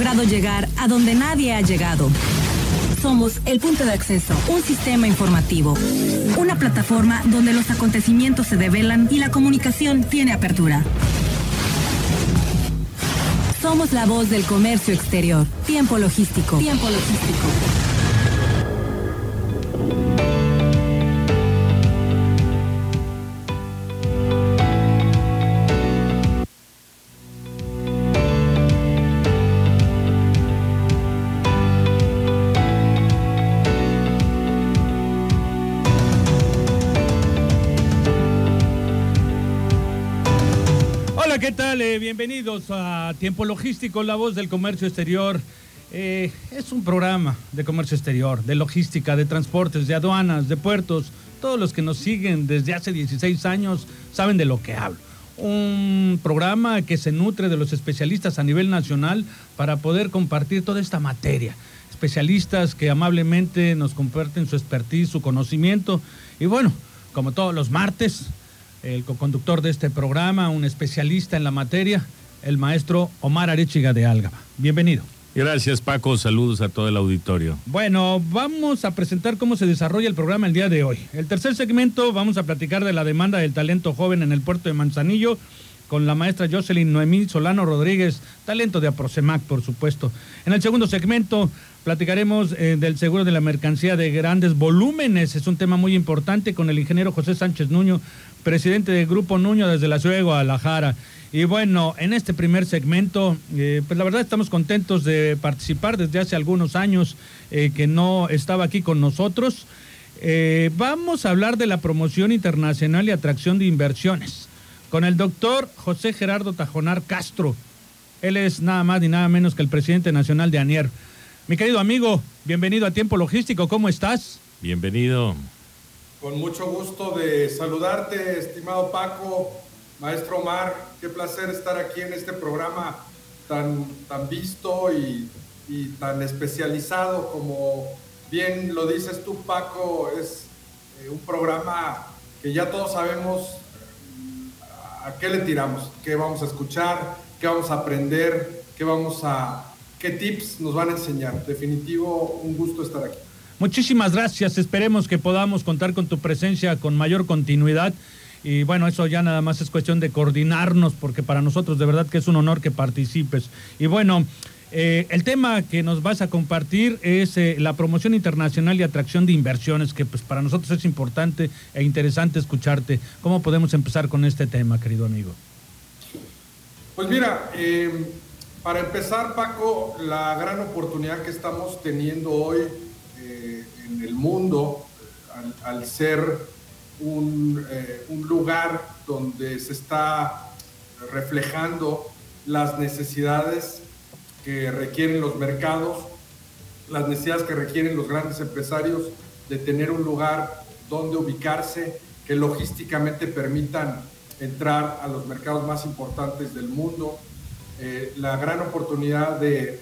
logrado llegar a donde nadie ha llegado. Somos el punto de acceso, un sistema informativo, una plataforma donde los acontecimientos se develan y la comunicación tiene apertura. Somos la voz del comercio exterior. Tiempo logístico. Tiempo logístico. ¿Qué tal? Eh, bienvenidos a Tiempo Logístico, la voz del comercio exterior. Eh, es un programa de comercio exterior, de logística, de transportes, de aduanas, de puertos. Todos los que nos siguen desde hace 16 años saben de lo que hablo. Un programa que se nutre de los especialistas a nivel nacional para poder compartir toda esta materia. Especialistas que amablemente nos comparten su expertise, su conocimiento. Y bueno, como todos los martes, el co-conductor de este programa, un especialista en la materia, el maestro Omar Arechiga de Álgaba. Bienvenido. Gracias Paco, saludos a todo el auditorio. Bueno, vamos a presentar cómo se desarrolla el programa el día de hoy. El tercer segmento vamos a platicar de la demanda del talento joven en el puerto de Manzanillo con la maestra Jocelyn Noemí Solano Rodríguez, talento de Aprocemac, por supuesto. En el segundo segmento platicaremos eh, del seguro de la mercancía de grandes volúmenes, es un tema muy importante con el ingeniero José Sánchez Nuño, presidente del Grupo Nuño desde la ciudad de Guadalajara. Y bueno, en este primer segmento, eh, pues la verdad estamos contentos de participar desde hace algunos años eh, que no estaba aquí con nosotros. Eh, vamos a hablar de la promoción internacional y atracción de inversiones con el doctor José Gerardo Tajonar Castro. Él es nada más ni nada menos que el presidente nacional de ANIER. Mi querido amigo, bienvenido a Tiempo Logístico, ¿cómo estás? Bienvenido. Con mucho gusto de saludarte, estimado Paco, maestro Omar. Qué placer estar aquí en este programa tan, tan visto y, tan especializado como bien lo dices tú, Paco. Es eh, un programa que ya todos sabemos mm, a qué le tiramos, qué vamos a escuchar, qué vamos a aprender, qué vamos a, qué tips nos van a enseñar. Definitivo, un gusto estar aquí. Muchísimas gracias. Esperemos que podamos contar con tu presencia con mayor continuidad. Y bueno, eso ya nada más es cuestión de coordinarnos, porque para nosotros de verdad que es un honor que participes. Y bueno, eh, el tema que nos vas a compartir es eh, la promoción internacional y atracción de inversiones, que pues para nosotros es importante e interesante escucharte. ¿Cómo podemos empezar con este tema, querido amigo? Pues mira, eh, para empezar, Paco, la gran oportunidad que estamos teniendo hoy el mundo al, ser un, eh, un, lugar donde se está reflejando las necesidades que requieren los mercados, las necesidades que requieren los grandes empresarios de tener un lugar donde ubicarse, que logísticamente permitan entrar a los mercados más importantes del mundo, eh, la gran oportunidad de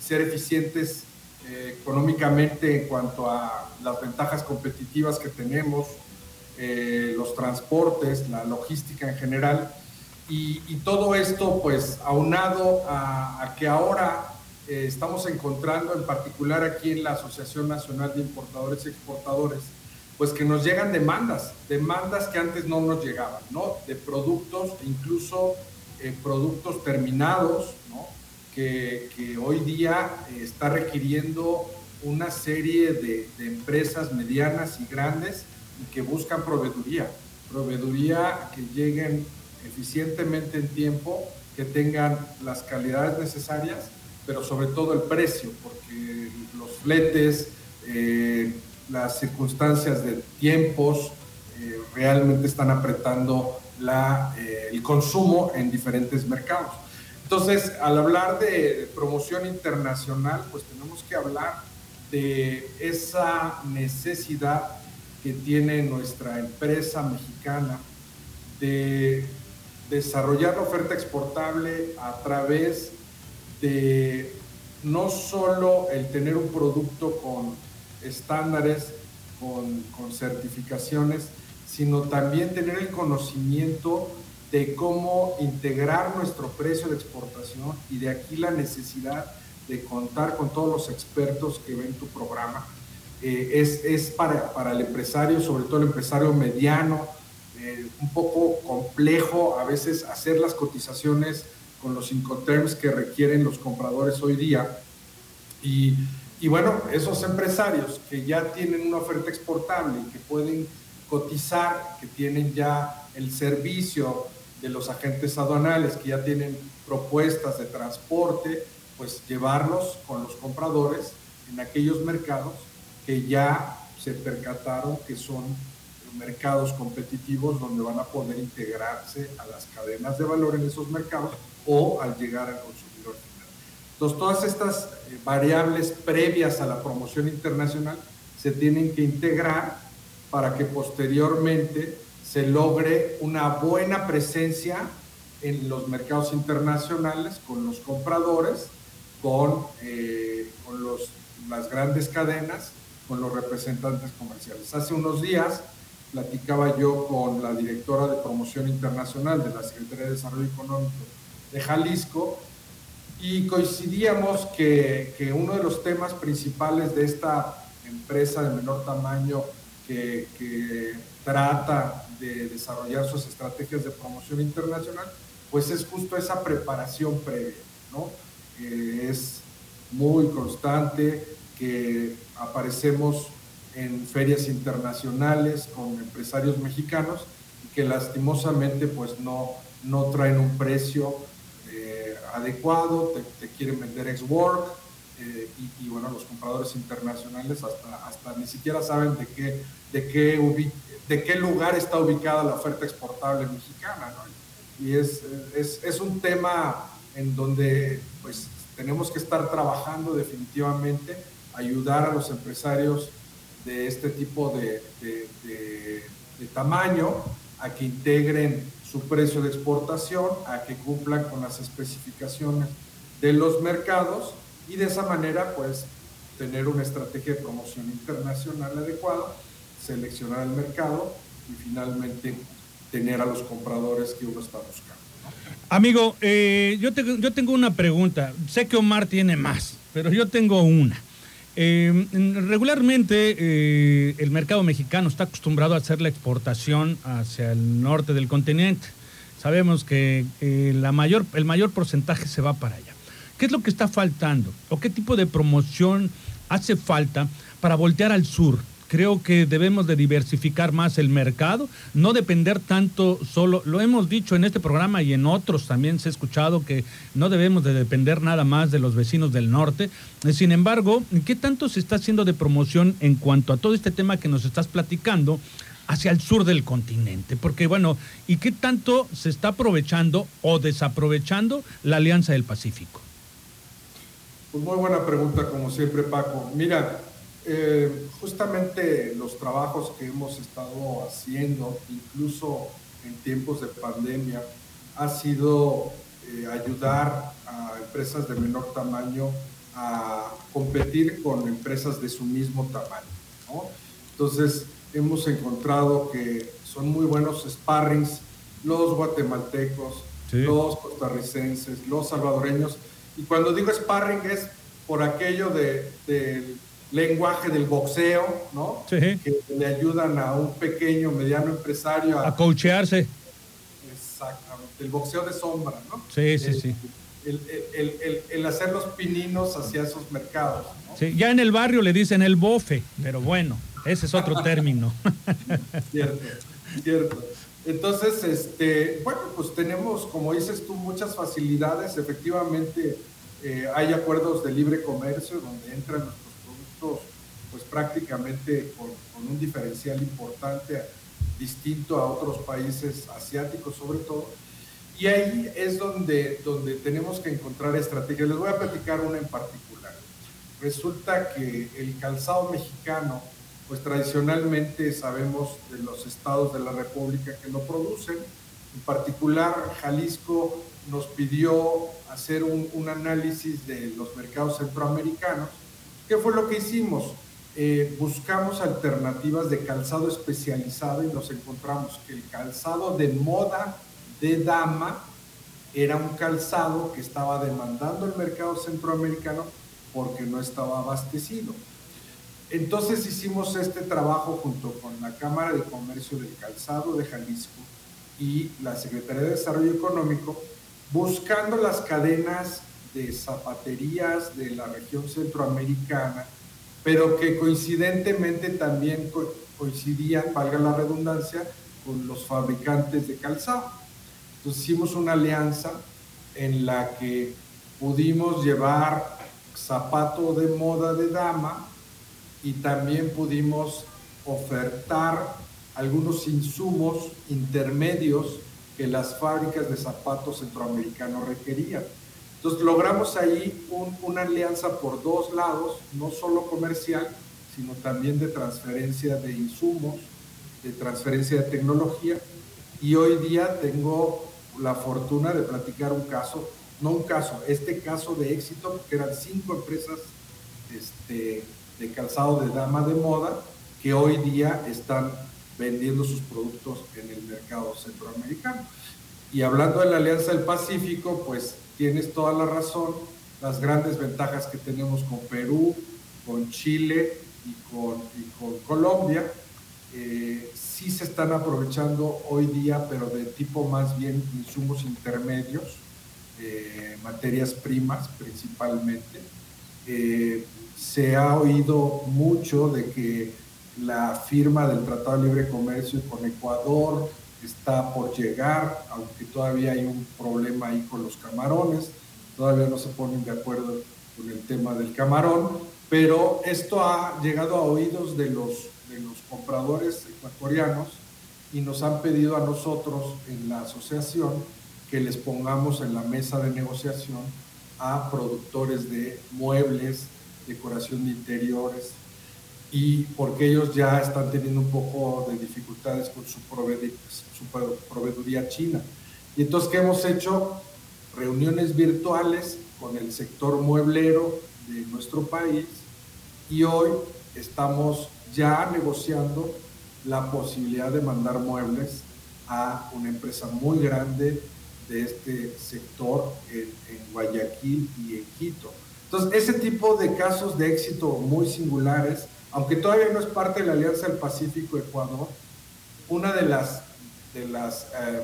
ser eficientes eh, económicamente en cuanto a las ventajas competitivas que tenemos, eh, los transportes, la logística en general. Y, todo esto, pues, aunado a, que ahora eh, estamos encontrando, en particular aquí en la Asociación Nacional de Importadores y Exportadores, pues que nos llegan demandas, demandas que antes no nos llegaban, ¿no? De productos, incluso productos terminados, ¿no? Que, hoy día eh, está requiriendo una serie de, empresas medianas y grandes que buscan proveeduría, proveeduría que lleguen eficientemente en tiempo, que tengan las calidades necesarias, pero sobre todo el precio, porque los fletes, eh, las circunstancias de tiempos eh, realmente están apretando la, el consumo en diferentes mercados. Entonces, al hablar de promoción internacional, pues tenemos que hablar de esa necesidad que tiene nuestra empresa mexicana de desarrollar la oferta exportable a través de no solo el tener un producto con estándares, con, con certificaciones, sino también tener el conocimiento de cómo integrar nuestro precio de exportación y de aquí la necesidad de contar con todos los expertos que ven tu programa. Eh, es, es para, para, el empresario, sobre todo el empresario mediano, eh, un poco complejo a veces hacer las cotizaciones con los incoterms que requieren los compradores hoy día. Y, y bueno, esos empresarios que ya tienen una oferta exportable y que pueden cotizar, que tienen ya el servicio de los agentes aduanales, que ya tienen propuestas de transporte, pues llevarlos con los compradores en aquellos mercados que ya se percataron que son mercados competitivos donde van a poder integrarse a las cadenas de valor en esos mercados o al llegar al consumidor final. Entonces, todas estas eh, variables previas a la promoción internacional se tienen que integrar para que posteriormente se logre una buena presencia en los mercados internacionales con los compradores, con, eh, con las grandes cadenas, con los representantes comerciales. Hace unos días platicaba yo con la directora de promoción internacional de la Secretaría de Desarrollo Económico de Jalisco y coincidíamos que, que uno de los temas principales de esta empresa de menor tamaño que trata de desarrollar sus estrategias de promoción internacional, pues es justo esa preparación previa, ¿no? Que es muy constante, que aparecemos en ferias internacionales con empresarios mexicanos y que lastimosamente pues no, no traen un precio eh, adecuado, te, quieren vender ex-work eh, y, bueno, los compradores internacionales hasta, hasta ni siquiera saben de qué, de, qué de qué lugar está ubicada la oferta exportable mexicana. Y es, es, es un tema en donde pues tenemos que estar trabajando definitivamente, ayudar a los empresarios de este tipo de, tamaño a que integren su precio de exportación, a que cumplan con las especificaciones de los mercados y de esa manera pues tener una estrategia de promoción internacional adecuada, seleccionar el mercado y finalmente tener a los compradores que uno está buscando. Amigo, eh, yo, yo tengo una pregunta. Sé que Omar tiene más, pero yo tengo una. Eh, regularmente eh, el mercado mexicano está acostumbrado a hacer la exportación hacia el norte del continente. Sabemos que eh, la mayor, el mayor porcentaje se va para allá. ¿Qué es lo que está faltando? ¿O qué tipo de promoción hace falta para voltear al sur? creo que debemos de diversificar más el mercado, no depender tanto solo, lo hemos dicho en este programa y en otros también se ha escuchado que no debemos de depender nada más de los vecinos del norte. Sin embargo, ¿qué tanto se está haciendo de promoción en cuanto a todo este tema que nos estás platicando? hacia el sur del continente, porque bueno, ¿y qué tanto se está aprovechando o desaprovechando la Alianza del Pacífico? Pues muy buena pregunta, como siempre, Paco. Mira, eh, justamente los trabajos que hemos estado haciendo, incluso en tiempos de pandemia, ha sido eh, ayudar a empresas de menor tamaño a competir con empresas de su mismo tamaño. Entonces, hemos encontrado que son muy buenos sparrings los guatemaltecos, los costarricenses, los salvadoreños. Y cuando digo sparring es por aquello de, de lenguaje del boxeo, ¿no? Sí. Que le ayudan a un pequeño, mediano empresario a, a coachearse. Exactamente, el boxeo de sombra, ¿no? Sí, sí, sí. El, el, el, hacer los pininos hacia esos mercados. ¿no? Sí, ya en el barrio le dicen el bofe, pero bueno, ese es otro término. cierto, cierto. Entonces, este, bueno, pues tenemos, como dices tú, muchas facilidades. Efectivamente, eh, hay acuerdos de libre comercio donde entran pues prácticamente con, un diferencial importante distinto a otros países asiáticos sobre todo. Y ahí es donde, donde tenemos que encontrar estrategias. Les voy a platicar una en particular. Resulta que el calzado mexicano, pues tradicionalmente sabemos de los estados de la República que lo producen. En particular, Jalisco nos pidió hacer un, análisis de los mercados centroamericanos ¿Qué fue lo que hicimos? Eh, buscamos alternativas de calzado especializado y nos encontramos que el calzado de moda de dama era un calzado que estaba demandando el mercado centroamericano porque no estaba abastecido. Entonces hicimos este trabajo junto con la Cámara de Comercio del Calzado de Jalisco y la Secretaría de Desarrollo Económico, buscando las cadenas de zapaterías de la región centroamericana, pero que coincidentemente también coincidían, valga la redundancia, con los fabricantes de calzado. Entonces hicimos una alianza en la que pudimos llevar zapato de moda de dama y también pudimos ofertar algunos insumos intermedios que las fábricas de zapatos centroamericanos requerían. Entonces logramos ahí una alianza por dos lados, no solo comercial, sino también de transferencia de insumos, de transferencia de tecnología. Y hoy día tengo la fortuna de platicar un caso, no un caso, este caso de éxito, que eran cinco empresas este, de calzado de dama de moda que hoy día están vendiendo sus productos en el mercado centroamericano. Y hablando de la Alianza del Pacífico, pues tienes toda la razón, las grandes ventajas que tenemos con Perú, con Chile y con, Colombia, eh, sí se están aprovechando hoy día, pero de tipo más bien insumos intermedios, eh, materias primas principalmente. Eh, se ha oído mucho de que la firma del Tratado de Libre Comercio con Ecuador está por llegar, aunque todavía hay un problema ahí con los camarones, todavía no se ponen de acuerdo con el tema del camarón, pero esto ha llegado a oídos de los, de los compradores ecuatorianos y nos han pedido a nosotros en la asociación que les pongamos en la mesa de negociación a productores de muebles, decoración de interiores, y porque ellos ya están teniendo un poco de dificultades con su, su proveeduría china. Y entonces, ¿qué hemos hecho? Reuniones virtuales con el sector mueblero de nuestro país y hoy estamos ya negociando la posibilidad de mandar muebles a una empresa muy grande de este sector en, en Guayaquil y en Quito. Entonces, ese tipo de casos de éxito muy singulares aunque todavía no es parte de la Alianza del Pacífico-Ecuador, una de las, de las eh,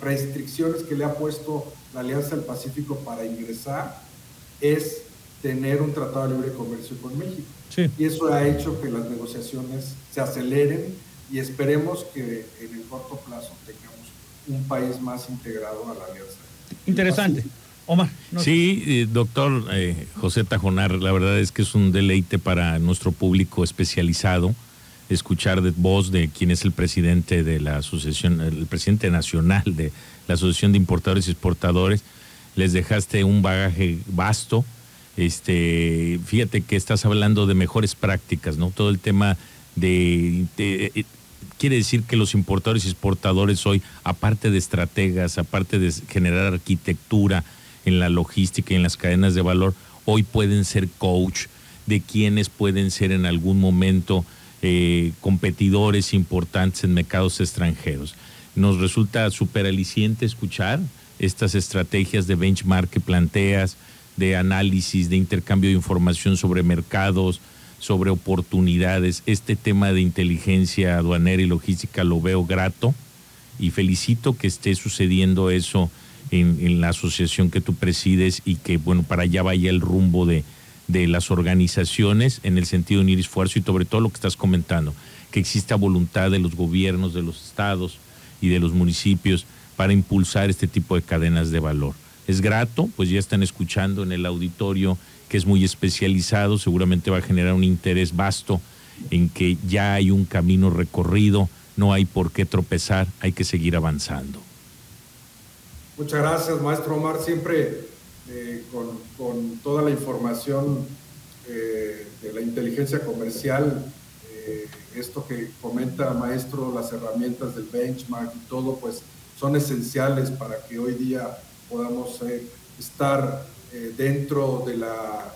restricciones que le ha puesto la Alianza del Pacífico para ingresar es tener un tratado de libre comercio con México. Y eso ha hecho que las negociaciones se aceleren y esperemos que en el corto plazo tengamos un país más integrado a la Alianza. Interesante. Omar. sí, eh, doctor eh, José Tajonar, la verdad es que es un deleite para nuestro público especializado escuchar de voz de quien es el presidente de la asociación, el presidente nacional de la Asociación de Importadores y Exportadores. Les dejaste un bagaje vasto. Este, fíjate que estás hablando de mejores prácticas, ¿no? Todo el tema de, de eh, quiere decir que los importadores y exportadores hoy, aparte de estrategas, aparte de generar arquitectura, en la logística y en las cadenas de valor, hoy pueden ser coach de quienes pueden ser en algún momento eh, competidores importantes en mercados extranjeros. Nos resulta súper aliciente escuchar estas estrategias de benchmark que planteas, de análisis, de intercambio de información sobre mercados, sobre oportunidades. Este tema de inteligencia aduanera y logística lo veo grato y felicito que esté sucediendo eso en, la asociación que tú presides y que, bueno, para allá vaya el rumbo de, de las organizaciones en el sentido de unir esfuerzo y sobre todo lo que estás comentando, que exista voluntad de los gobiernos, de los estados y de los municipios para impulsar este tipo de cadenas de valor. Es grato, pues ya están escuchando en el auditorio que es muy especializado, seguramente va a generar un interés vasto en que ya hay un camino recorrido, no hay por qué tropezar, hay que seguir avanzando. Muchas gracias, maestro Omar, siempre eh, con, toda la información eh, de la inteligencia comercial, eh, esto que comenta maestro, las herramientas del benchmark y todo, pues son esenciales para que hoy día podamos estar dentro del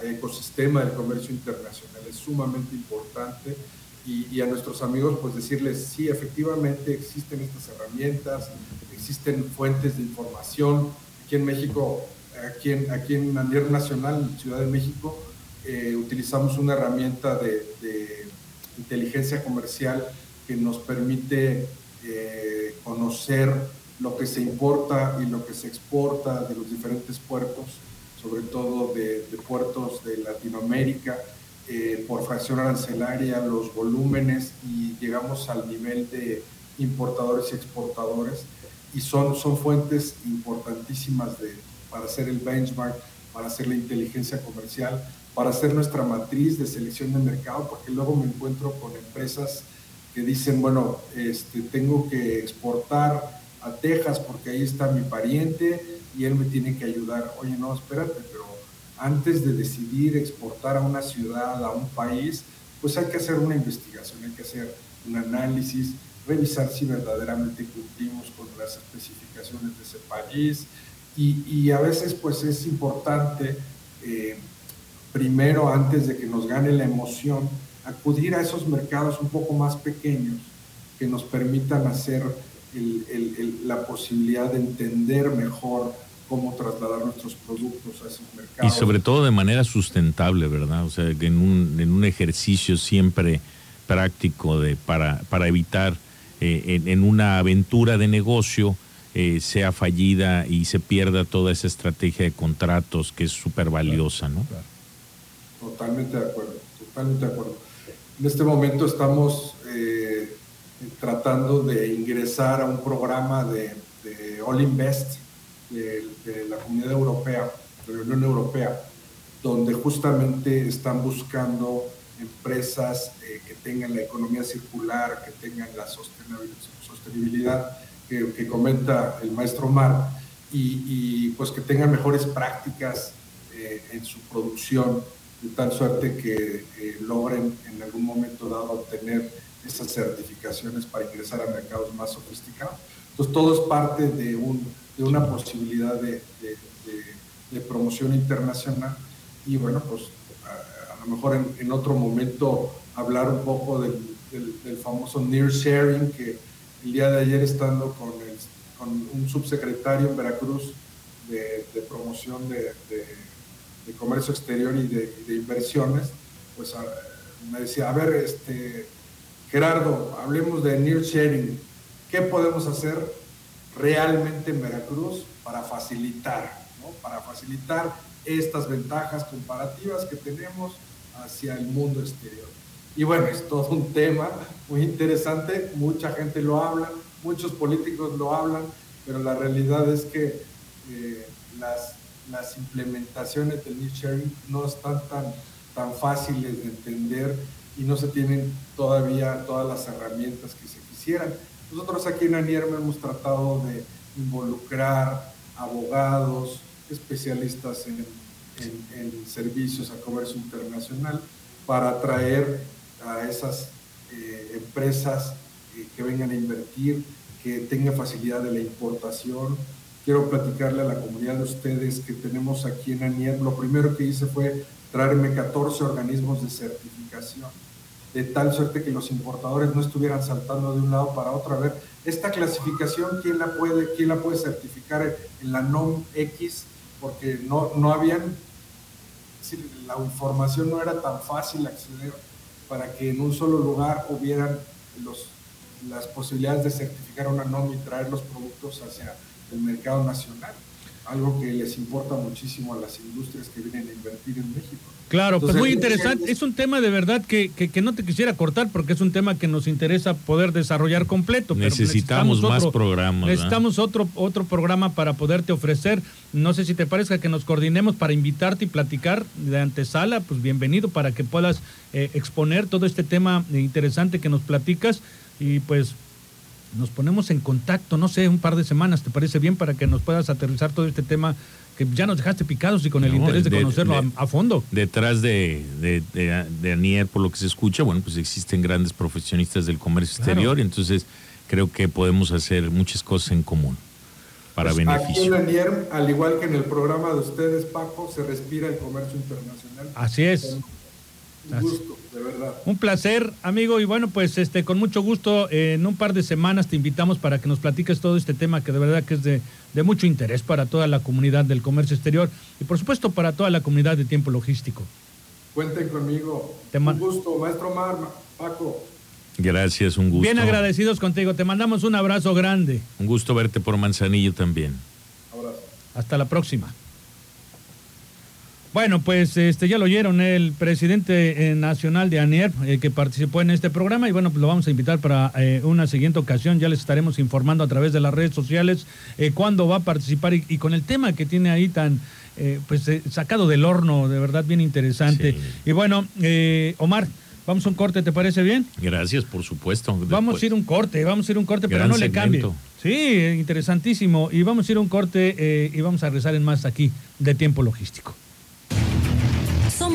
ecosistema del comercio internacional. Es sumamente importante y, y, a nuestros amigos pues decirles, sí, efectivamente existen estas herramientas, existen fuentes de información. Aquí en México, aquí en, aquí en nacional, en Ciudad de México, eh, utilizamos una herramienta de, inteligencia comercial que nos permite eh, conocer lo que se importa y lo que se exporta de los diferentes puertos, sobre todo de, puertos de Latinoamérica, eh, por fracción arancelaria, los volúmenes y llegamos al nivel de importadores y exportadores y son, son fuentes importantísimas de, para hacer el benchmark, para hacer la inteligencia comercial, para hacer nuestra matriz de selección de mercado, porque luego me encuentro con empresas que dicen, bueno, este, tengo que exportar a Texas porque ahí está mi pariente y él me tiene que ayudar. Oye, no, espérate, pero antes de decidir exportar a una ciudad, a un país, pues hay que hacer una investigación, hay que hacer un análisis, revisar si verdaderamente cumplimos con las especificaciones de ese país y, a veces pues es importante eh, primero antes de que nos gane la emoción acudir a esos mercados un poco más pequeños que nos permitan hacer la posibilidad de entender mejor cómo trasladar nuestros productos a esos mercados. Y sobre todo de manera sustentable, ¿verdad? O sea, en un, en un ejercicio siempre práctico de, para, para evitar eh, en, una aventura de negocio eh, sea fallida y se pierda toda esa estrategia de contratos que es súper valiosa, ¿no? Totalmente de acuerdo, totalmente de acuerdo. En este momento estamos eh, tratando de ingresar a un programa de, All Invest de, de, la Comunidad Europea, de la Unión Europea, donde justamente están buscando empresas eh, que tengan la economía circular, que tengan la sostenibilidad que, comenta el maestro Mar y, pues que tengan mejores prácticas eh, en su producción, de tal suerte que eh, logren en algún momento dado obtener esas certificaciones para ingresar a mercados más sofisticados. Entonces todo es parte de, un, de una posibilidad de, de, promoción internacional y bueno, pues a, lo mejor en, otro momento hablar un poco del, famoso near sharing que el día de ayer estando con, un subsecretario en Veracruz de, promoción de, comercio exterior y de, inversiones, pues me decía, a ver, este, Gerardo, hablemos de near sharing. ¿Qué podemos hacer realmente en Veracruz para facilitar, para facilitar estas ventajas comparativas que tenemos hacia el mundo exterior? Y bueno, es todo un tema muy interesante, mucha gente lo habla, muchos políticos lo hablan, pero la realidad es que eh, las, las implementaciones del need sharing no están tan, tan fáciles de entender y no se tienen todavía todas las herramientas que se quisieran. Nosotros aquí en ANIERM hemos tratado de involucrar abogados, especialistas en, en, servicios a comercio internacional para atraer a esas eh, empresas eh, que vengan a invertir, que tengan facilidad de la importación. Quiero platicarle a la comunidad de ustedes que tenemos aquí en ANIERM. Lo primero que hice fue traerme 14 organismos de certificación de tal suerte que los importadores no estuvieran saltando de un lado para otro. A ver, esta clasificación, ¿quién la puede, quién la puede certificar en la NOM X? Porque no, no habían, la información no era tan fácil acceder para que en un solo lugar hubieran las posibilidades de certificar una NOM y traer los productos hacia el mercado nacional algo que les importa muchísimo a las industrias que vienen a invertir en México. Claro, pues muy interesante. Es un tema de verdad que, que, no te quisiera cortar porque es un tema que nos interesa poder desarrollar completo. necesitamos, más programas. Necesitamos otro, otro programa para poderte ofrecer. No sé si te parezca que nos coordinemos para invitarte y platicar de antesala. Pues bienvenido para que puedas eh, exponer todo este tema interesante que nos platicas. Y pues nos ponemos en contacto, no sé, un par de semanas, ¿te parece bien? Para que nos puedas aterrizar todo este tema que ya nos dejaste picados y con el interés de, conocerlo a, fondo. Detrás de, de, Anier, por lo que se escucha, bueno, pues existen grandes profesionistas del comercio exterior y entonces creo que podemos hacer muchas cosas en común para pues beneficio. Aquí en Anier, al igual que en el programa de ustedes, Paco, se respira el comercio internacional. Así es. Un gusto, de verdad. Un placer, amigo, y bueno, pues este con mucho gusto en un par de semanas te invitamos para que nos platiques todo este tema que de verdad que es de, de mucho interés para toda la comunidad del comercio exterior y por supuesto para toda la comunidad de tiempo logístico. Cuenten conmigo. un gusto, maestro Mar, Paco. Gracias, un gusto. Bien agradecidos contigo. Te mandamos un abrazo grande. Un gusto verte por Manzanillo también. Hasta la próxima. Bueno, pues este ya lo oyeron el presidente eh, nacional de ANIER eh, que participó en este programa y bueno, pues lo vamos a invitar para eh, una siguiente ocasión. Ya les estaremos informando a través de las redes sociales cuándo va a participar y, con el tema que tiene ahí tan pues sacado del horno, de verdad bien interesante. Y bueno, Omar, vamos a un corte, ¿te parece bien? Gracias, por supuesto. Vamos a ir un corte, vamos a ir un corte, pero no le cambie. Sí, interesantísimo. Y vamos a ir un corte y vamos a rezar en más aquí de tiempo logístico.